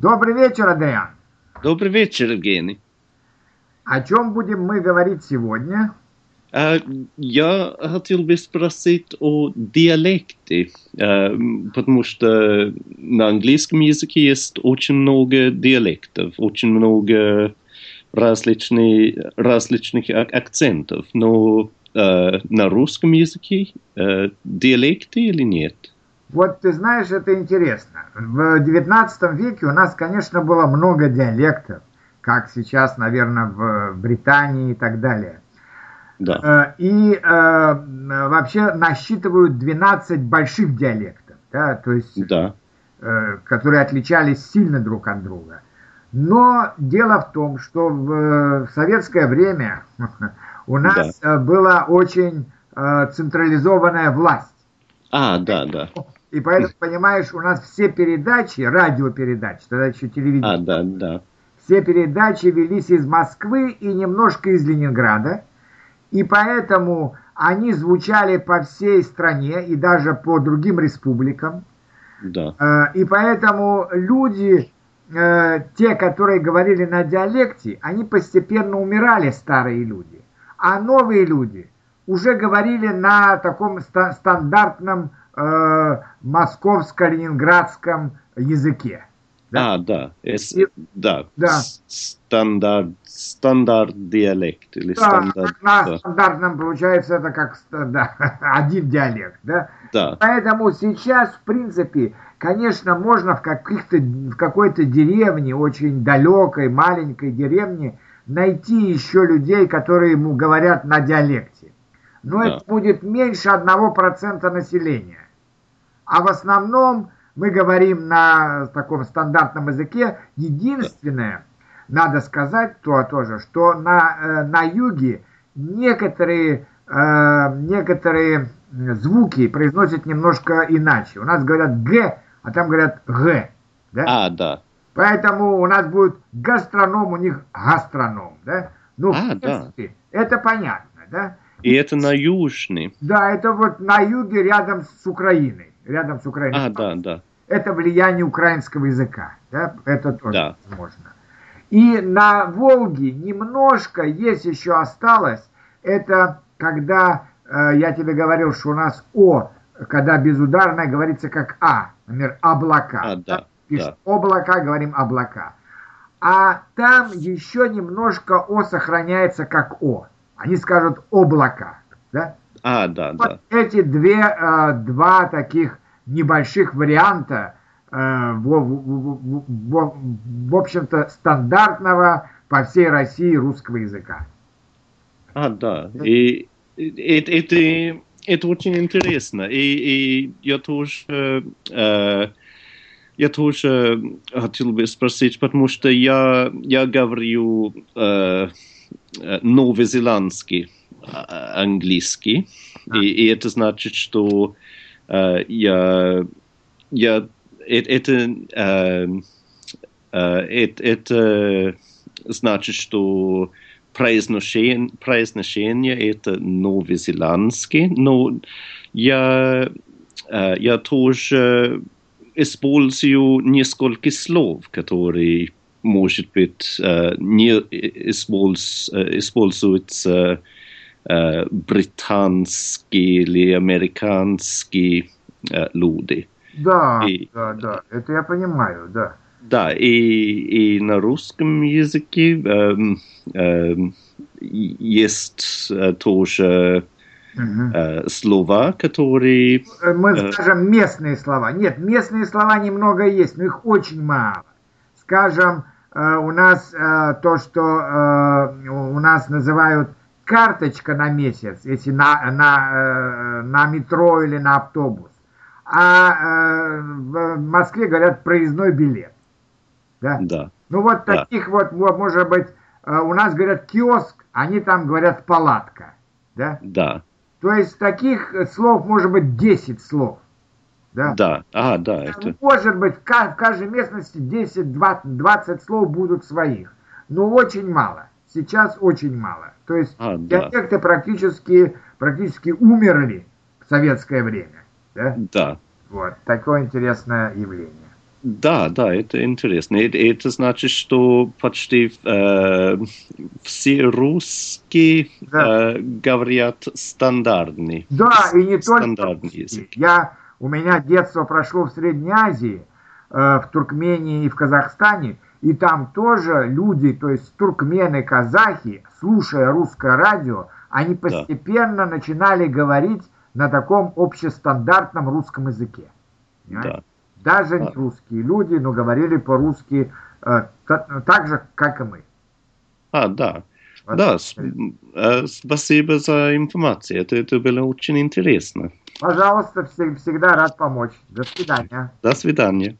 Добрый вечер, Адриан. Добрый вечер, Евгений. О чем будем мы говорить сегодня? Uh, я хотел бы спросить о диалекте, uh, потому что на английском языке есть очень много диалектов, очень много различных, различных акцентов, но uh, на русском языке диалекты или нет? Вот ты знаешь, это интересно. В XIX веке у нас, конечно, было много диалектов, как сейчас, наверное, в Британии и так далее. Да. Э, и э, вообще насчитывают 12 больших диалектов, да, то есть, да. э, которые отличались сильно друг от друга. Но дело в том, что в, в советское время у нас да. была очень э, централизованная власть. А, да, да. И поэтому, понимаешь, у нас все передачи, радиопередачи, тогда еще телевидение. А, да, да. Все передачи велись из Москвы и немножко из Ленинграда. И поэтому они звучали по всей стране и даже по другим республикам. Да. Э, и поэтому люди, э, те, которые говорили на диалекте, они постепенно умирали, старые люди. А новые люди уже говорили на таком стандартном э, московско-ленинградском языке. Да? А, да. Эс, И, да. да. Standard, standard dialect. Или да, стандарт, на да. стандартном получается это как да, один диалект. Да? Да. Поэтому сейчас, в принципе, конечно, можно в, каких-то, в какой-то деревне, очень далекой, маленькой деревне, найти еще людей, которые ему говорят на диалекте. Но да. это будет меньше одного процента населения. А в основном мы говорим на таком стандартном языке. Единственное, надо сказать то тоже, что на, э, на юге некоторые, э, некоторые звуки произносят немножко иначе. У нас говорят «г», а там говорят «г». Да? А, да. Поэтому у нас будет гастроном, у них гастроном. Да? Ну, а, в принципе, да. это понятно. Да? И это на южный. Да, это вот на юге рядом с Украиной рядом с Украиной. А, да, да. Это влияние украинского языка. Да? Это тоже да. возможно. И на Волге немножко есть еще осталось. Это когда э, я тебе говорил, что у нас О, когда безударное говорится как А. Например, облака. А, да, Пишем да. облака, говорим облака. А там еще немножко О сохраняется как О. Они скажут облака. Да? А, да, вот да. Эти две, э, два таких небольших варианта, э, в, в, в, в общем-то, стандартного по всей России русского языка. А, да. И это, это, это очень интересно. И, и я тоже... Э, я тоже хотел бы спросить, потому что я, я говорю э, новозеландский английский. И, и это значит, что э, я, я это, э, э, это, значит, что произношение, произношение это новозеландский, но я, э, я тоже использую несколько слов, которые, может быть, э, не использ, используются eh, британский или американский eh, люди. Да, и, да, да, это я понимаю, да. Да, и, и на русском языке эм, эм, есть э, тоже угу. э, слова, которые... Э, мы э, скажем местные слова. Нет, местные слова немного есть, но их очень мало. Скажем, э, у нас э, то, что э, у нас называют карточка на месяц, если на, на, э, на метро или на автобус. А э, в Москве говорят проездной билет. Да. да. Ну вот да. таких вот, может быть, э, у нас говорят киоск, они там говорят палатка. Да? Да. То есть таких слов может быть 10 слов. Да, да. А, да это... Может быть, в каждой местности 10-20 слов будут своих. Но очень мало. Сейчас очень мало. То есть а, диалекты да. практически, практически умерли в советское время. Да? Да. Вот, такое интересное явление. Да, да, это интересно. Это, это значит, что почти э, все русские Да. э, говорят стандартный. Да, и не только стандартный русские. язык. Я, у меня детство прошло в Средней Азии, э, в Туркмении и в Казахстане, и там тоже люди, то есть туркмены, казахи, слушая русское радио, они постепенно начинали говорить на таком общестандартном русском языке. Понимаете? Да. Даже не Да. русские люди, но говорили по-русски э, та- так же, как и мы. А, да. Вот. Да, э, спасибо за информацию. Это, это было очень интересно. Пожалуйста, всег- всегда рад помочь. До свидания. До свидания.